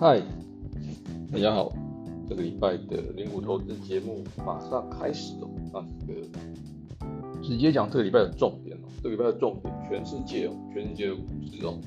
嗨，大家好，这个礼拜的灵股投资节目马上开始哦。那这个直接讲这个礼拜的重点哦，这个礼拜的重点，全世界哦，全世界的股市哦，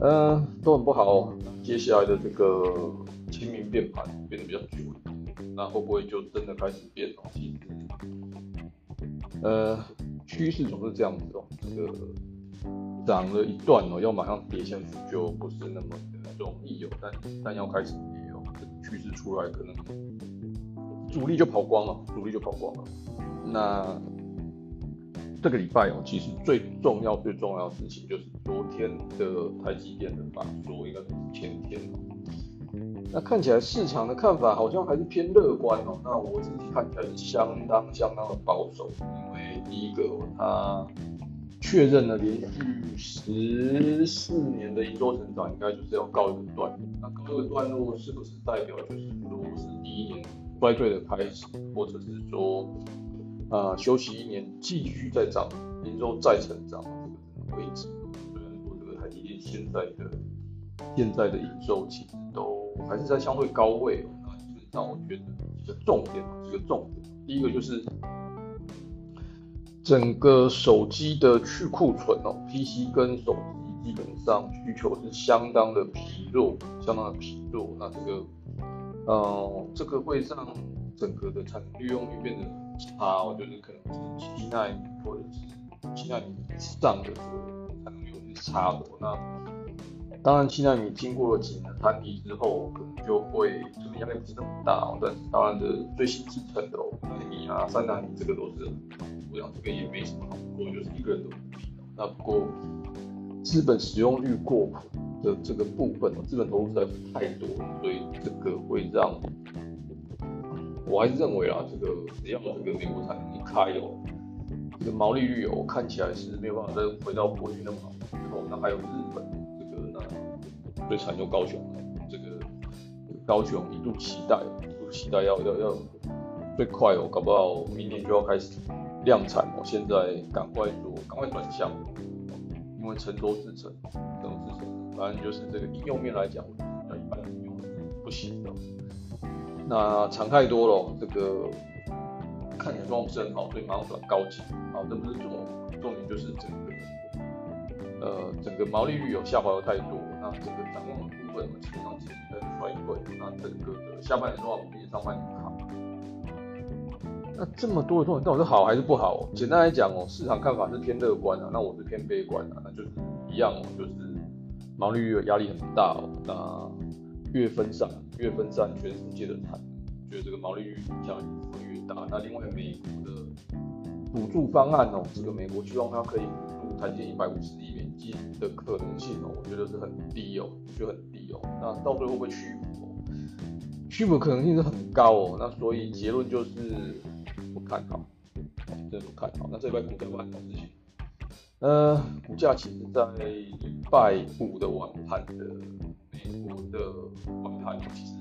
嗯，都很不好哦。接下来的这个清明变盘变得比较久，那会不会就真的开始变哦？其实，呃，趋势总是这样子哦，这个。涨了一段哦，要马上跌下去就不是那么容易有。但但要开始跌哦，趋势出来可能主力就跑光了，主力就跑光了。那这个礼拜哦，其实最重要最重要的事情就是昨天的台积电的法说，应该是前天。那看起来市场的看法好像还是偏乐观哦。那我自己看起来是相当相当的保守，因为第一个它。确认了连续十四年的营收成长，应该就是要告一个段落。那告一个段落，是不是代表就是如果是第一年衰退的开始，或者是说啊休息一年继续再涨，营收再成长这个位置？虽然说这个台积电现在的现在的营收其实都还是在相对高位，那基本上我觉得几个重点，几个重点，第一个就是。整个手机的去库存哦，PC 跟手机基本上需求是相当的疲弱，相当的疲弱。那这个，呃，这个会让整个的产能利用率变得差，我觉得可能是七纳米或者是七纳米以上的这个产能利用率差的。那当然现在你经过了几年摊底之后，可能就会这个压力不是那么大哦。但是当然的最新制程的五纳米啊、三纳米这个都是。这样这个也没什么好说，就是一个人的问题。那不过资本使用率过普的这个部分，资本投入实在是太多，所以这个会让，我还是认为啊，这个只要这个美国产能一开哦，这个毛利率哦看起来是没有办法再回到过去那么好。后那还有日本那最惨就高雄了，这个高雄一度期待，一度期待要要要最快哦，搞不好明年就要开始。量产哦，现在赶快做，赶快转向，因为成都制成，成熟制成，反正就是这个应用面来讲，要一般应用不行的。那厂太多了，这个看起来状况不是很好，所以马上转高级。好，这不是重重点，就是整个呃整个毛利率有下滑的太多，那这个展望的部分我基本上其实在衰退，那整个的下半年的话，我们也上半年好。那这么多的重点到底是好还是不好？简单来讲哦，市场看法是偏乐观的，那我是偏悲观的，那就是一样哦，就是毛利率压力很大哦。那越分散越分散全世界的产，觉得这个毛利率影响会越大。那另外美国的补助方案哦，这个美国希望它可以补助台积一百五十亿美金的可能性哦，我觉得是很低哦，就很低哦。那到最后会屈服？哦屈服可能性是很高哦。那所以结论就是。不看好，真的不看好。那这块股价发生什么事情？呃，股价其实在礼拜五的晚盘的美国的晚盘，其实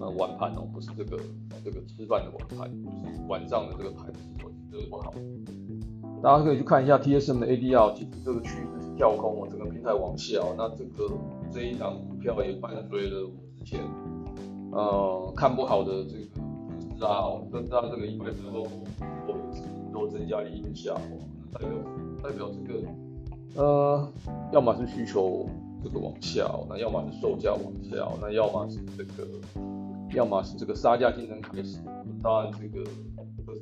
呃晚盘哦，不是这个这个吃饭的晚盘，就是晚上的这个盘子，我觉得不好。大家可以去看一下 TSM 的 ADR，其实这个趋势是跳空哦，整个平台往下。那这个这一档股票也伴随了我之前呃看不好的这个。啊，跟它这个一百之后，或者是都增加了一点下滑，代表代表这个呃，要么是需求这个往下，那要么是售价往下，那要么是这个，要么是这个杀价竞争开始。当然，这个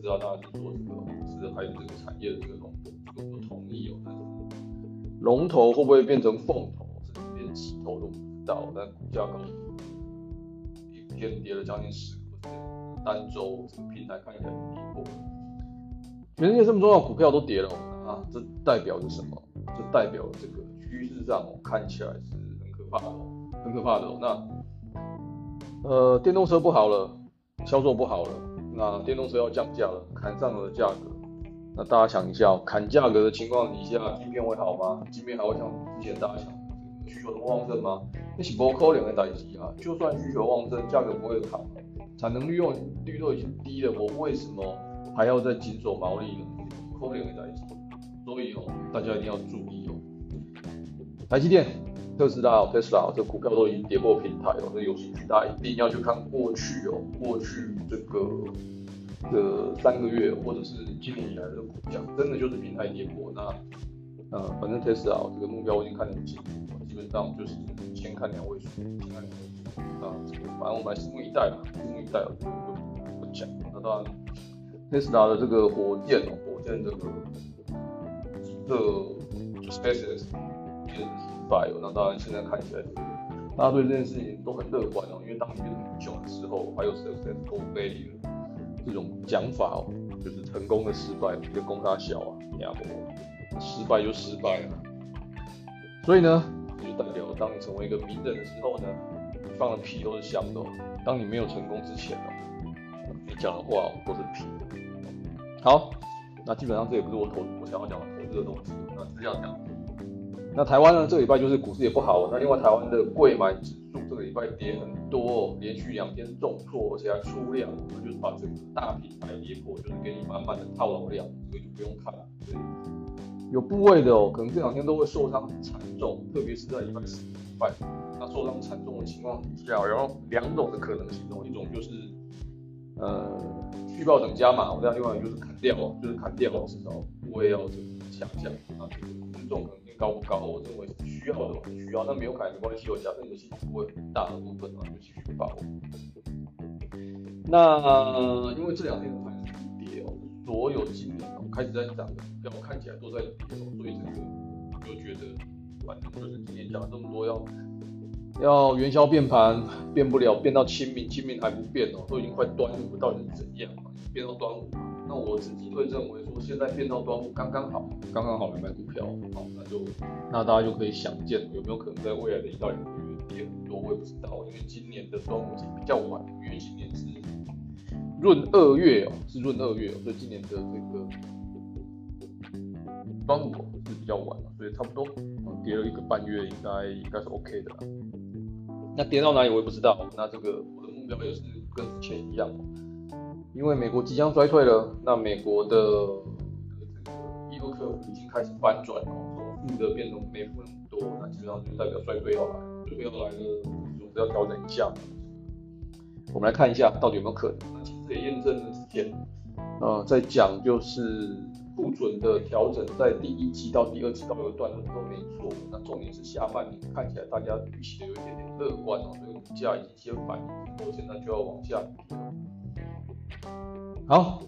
特斯拉当然是做这个，是还有这个产业的这个龙头，这个不同意哦。龙头会不会变成凤头，甚至连起头都不知道？但股价可能一天跌了将近十。单周这个平台看起来很跌破，全世界这么重要股票都跌了啊，这代表着什么？这代表这个趋势上哦，看起来是很可怕的，很可怕的。那呃，电动车不好了，销售不好了，那电动车要降价了，砍上了价格。那大家想一下，砍价格的情况底下，晶片会好吗？晶片还会像之前大家想需求那么旺盛吗？那是不可能的代志啊！就算需求旺盛，价格不会砍。产能利用率都已经低了，我为什么还要再紧锁毛利呢？扣两个在一起，所以哦，大家一定要注意哦。台积电特斯拉、特斯拉这股票都已经跌破平台了，所以有兴趣大家一定要去看过去哦，过去这个这三个月或者是今年以来的股价，真的就是平台跌破。那呃，反正特斯拉这个目标我已经看得很清楚，基本上就是先看两位数，先看两位数啊，反正我们拭目以待吧，拭目以待哦，就不讲。那当然，特斯拉的这个火箭哦，火箭这个这 SpaceX 败了。那当然现在看起来，大家对这件事情都很乐观哦，因为当你变成英雄的时候，还有 Success or failure 这种讲法哦，就是成功的失败，一个公差小啊，亚伯。失败就失败了，所以呢，就代表当你成为一个名人的时候呢，你放的屁都是香的。当你没有成功之前哦，你讲的话都是屁。好，那基本上这也不是我投我想要讲的投资的东西，那是要讲。那台湾呢，这个礼拜就是股市也不好，那另外台湾的贵买指数这个礼拜跌很多，连续两天重挫，而且还出量，那就是把这个大品牌跌破，就是给你满满的套牢量，这个就不用看了。对有部位的哦，可能这两天都会受伤很惨重，特别是在礼拜四、礼拜那受伤惨重的情况下，然后两种的可能性哦，一种就是呃续报等加码，这样另外一个就是砍掉哦，就是砍掉哦至少部位要这个下啊，这种可能性高不高？我认为是需要的，需要。那没有改没关系，我假设你的薪资不会很大的部分啊，就继续把握。那因为这两天的盘是跌哦，所有今年。开始在涨的，票看起来都在跌哦，所以这个就觉得，反正就是今年讲了这么多，要要元宵变盘，变不了，变到清明，清明还不变哦，都已经快端午，到底是怎样变到端午，那我自己会认为说，现在变到端午刚刚好，刚刚好买股票，好，那就那大家就可以想见，有没有可能在未来的一到两个月跌很多，我也不知道，因为今年的端午节比较晚，因为今年是闰二月哦，是闰二月，所以今年的这个。端午是比较晚了，所以差不多跌了一个半月，应该应该是 OK 的。那跌到哪里我也不知道。那这个我的目标也是跟之前一样，因为美国即将衰退了，那美国的这个伊洛克已经开始翻转了，从负的变成没负那么多，那基本上就代表衰退要来，衰退要来了，总是要调整一下。我们来看一下到底有没有可能。那其实也验证了之前，呃，在讲就是。库存的调整在第一季到第二季都有段落都没错，那重点是下半年看起来大家预期的有一点点乐观哦，所以股价已经先反应，我现在就要往下。好，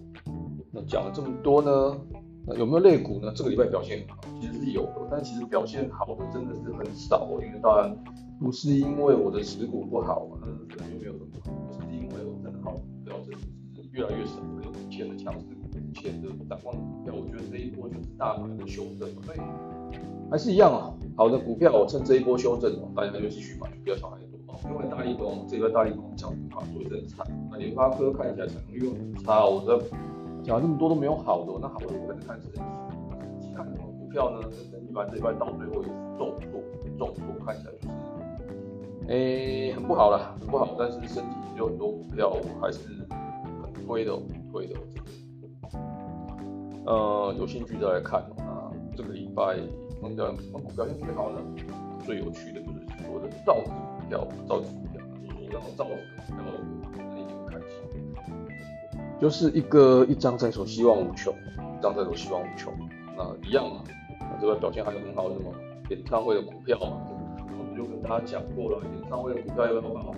那讲了这么多呢，那有没有类股呢？这个礼拜表现好，其实是有的，但其实表现好的真的是很少哦，因为当然不是因为我的持股不好嘛，那可能就没有那么好，不是因为我真的好，表真的是越来越少，有以前的强势。前的展望股票，我觉得这一波就是大盘的修正，所以还是一样啊。好的股票，我趁这一波修正哦，大家就继续买，不要想太多哦。因为大力光这个大力光讲的话做的很惨，那联发科看起来产能又很差，我这讲这么多都没有好的，那好的我还是看升级。看什么股票呢？升级板这一块到最后也是重挫，重挫，看起来就是诶很不好了，很不好。但是身体有很多股票还是很推的，很推的。呃，有兴趣再来看啊。这个礼拜能讲什么股票表现最好呢？最有趣的就是所谓的造纸股票，造纸股票，然后造纸股票那一定看起，就是一个一张在手，希望无穷，一张在手，希望无穷。那一样嘛。那这个表现还有很好的什么演唱会的股票嘛？我们就跟大家讲过了，演唱会的股票要不好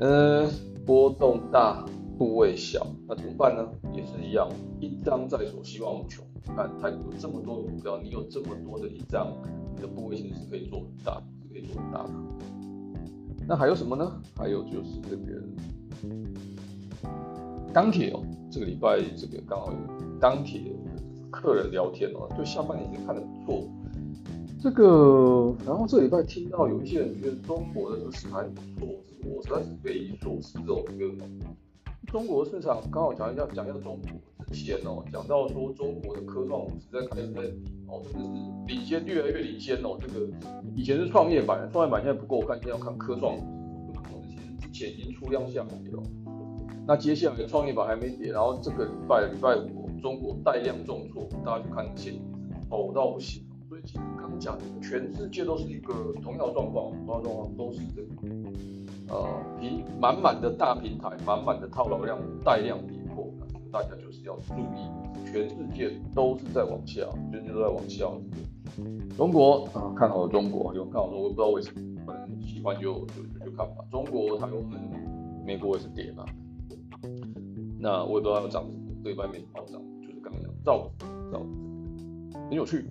嗯，波动大。部位小，那怎么办呢？也是一样，一张在手，希望无穷。看，它有这么多的股票，你有这么多的一张，你的部位其实是可以做很大，是可以做很大的。那还有什么呢？还有就是这个钢铁哦，这个礼拜这个刚好有钢铁客人聊天哦，对下半年已经看得不错。这个，然后这礼拜听到有一些人觉得中国的这个市场不错，我实在是匪夷所思哦，这个。中国市场刚好讲一下，讲一下中国之前哦，讲到说中国的科创五十在开始在哦，真的是领先越来越领先哦。这个以前是创业板，创业板现在不够看，现在要看科创科创其实之前已经出量下跌了。那接下来创业板还没跌，然后这个礼拜礼拜五中国带量重挫，大家去看线，哦到不行，所以其实刚刚讲，全世界都是一个同样状况，同样状况都是这个，呃，平满满的大平台，满满的套牢量带量跌破，大家就是要注意，全世界都是在往下，全世界都在往下。中国啊，看好了中国，有人看好说，我不知道为什么，反正喜欢就就就看吧。中国、台湾、美国也是跌嘛，那我也不知道要涨什么，这一半没什么好涨，就是刚刚讲造造，很有趣。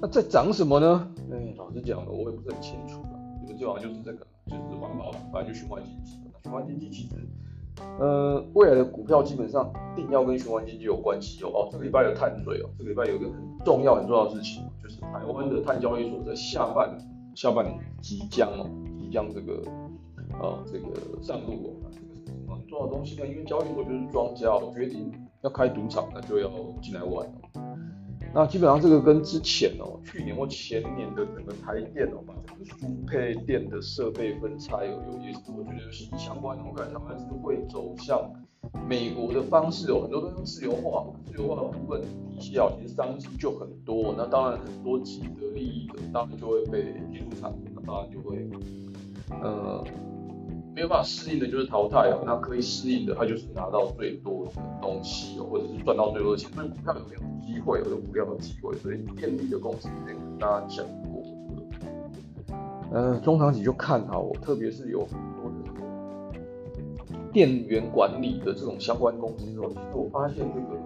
那在涨什么呢？哎，老实讲了，我也不是很清楚了。你们最好就是这个，就是环保，反正就循环经济。循环经济其实，呃，未来的股票基本上定要跟循环经济有关系哦。哦，这个礼拜有碳税哦，这个礼拜有一个很重要很重要的事情，就是台湾的碳交易所在下半下半年即将哦，即将这个呃这个上路哦。这个是很重要的东西呢？因为交易所就是庄家哦，决定要开赌场，那就要进来玩。那基本上这个跟之前哦，去年或前年的整个台电哦，把整个输配电的设备分拆有有意思，我觉得有息息相关。我感觉他们是会走向美国的方式哦，很多都用自由化，自由化的部分底下其实商机就很多。那当然很多既得利益的，当然就会被进入场，那当然就会呃。没有办法适应的，就是淘汰哦。那可以适应的，它就是拿到最多的东西哦，或者是赚到最多的钱。所以股票有没有机会？有股票的机会。所以电力的公司之前跟大家讲过，呃，中长期就看好，特别是有很多的电源管理的这种相关公司哦。其实我发现这个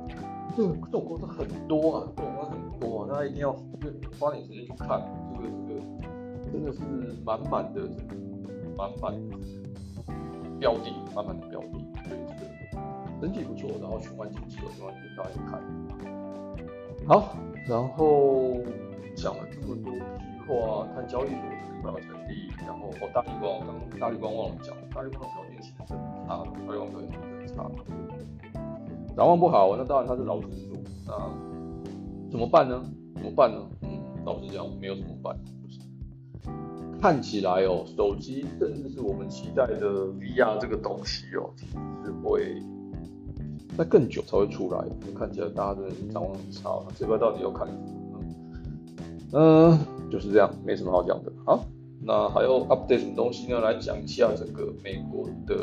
这个这种公司很多啊，这种公司很多啊，大家一定要花点时间去看。这个这个真的是满满的这个满满的。标的，慢慢的标的，对这个整体不错，然后循环经济有循环经济大家看。好，然后讲了这么多屁话，看交易所是怎么成立，然后哦大绿光，刚大绿光忘了讲，大绿光的表现其实很差，大绿光表现很差，展望不好，那当然它是老指数，那怎么办呢？怎么办呢？嗯，老实讲，没有怎么办。看起来哦，手机甚至是我们期待的 VR 这个东西哦，其实是会在更久才会出来。看起来大家真的是展望很差，这边到底要看什么呢？嗯，就是这样，没什么好讲的。好，那还有 update 什么东西呢？来讲一下整个美国的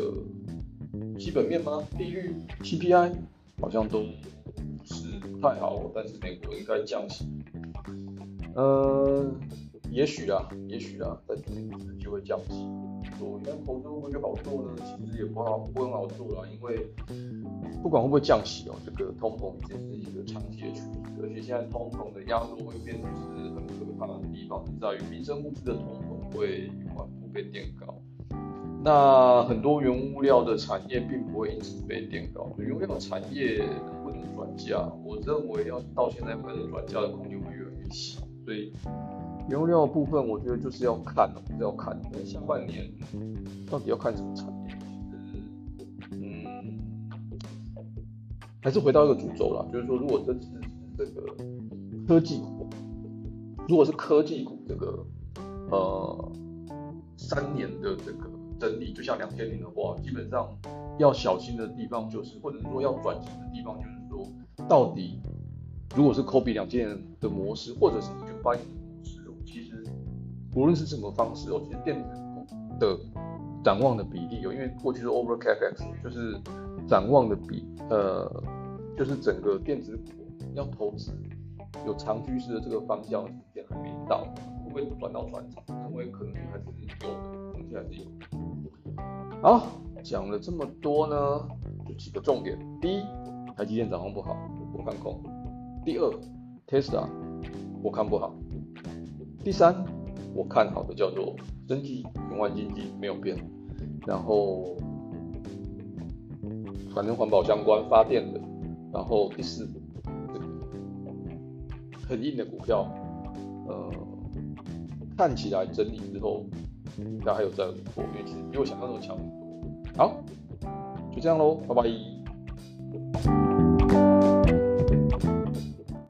基本面吗？利率、CPI 好像都不是太好，但是美国应该降息。嗯。也许啊，也许啊，在今年就会降息。说那投资会不会就好做呢？其实也不好，不很好做啦。因为不管会不会降息哦，这个通膨已经是一个长期的趋势，而且现在通膨的压缩会变成是很可怕的地方，是在于民生物资的通膨会缓步被垫高。那很多原物料的产业并不会因此被垫高，原物料产业能不能转嫁？我认为要到现在可能转嫁的空间会越来越小，所以。原料部分，我觉得就是要看哦，是要看下半年到底要看什么产业。嗯，还是回到一个主轴啦，就是说，如果这次这个科技股，如果是科技股这个呃三年的这个整理，就像两千年的话，基本上要小心的地方就是，或者说要转型的地方就是说，到底如果是 Kobe 两千年的模式，或者是一九八一。无论是什么方式哦，其实电子的展望的比例有，因为过去是 over capex，就是展望的比，呃，就是整个电子股要投资有长趋势的这个方向时间还没到，会不会转到转场？因为可能还是有的，东西还是有。好，讲了这么多呢，就几个重点：第一，台积电展望不好，我看空；第二，Tesla 我看不好；第三。我看好的叫做经济循环经济没有变，然后反正环保相关发电的，然后第四这个很硬的股票，呃，看起来整理之后应该还有在破，因为其实比我想象中强很多。好，就这样喽，拜拜。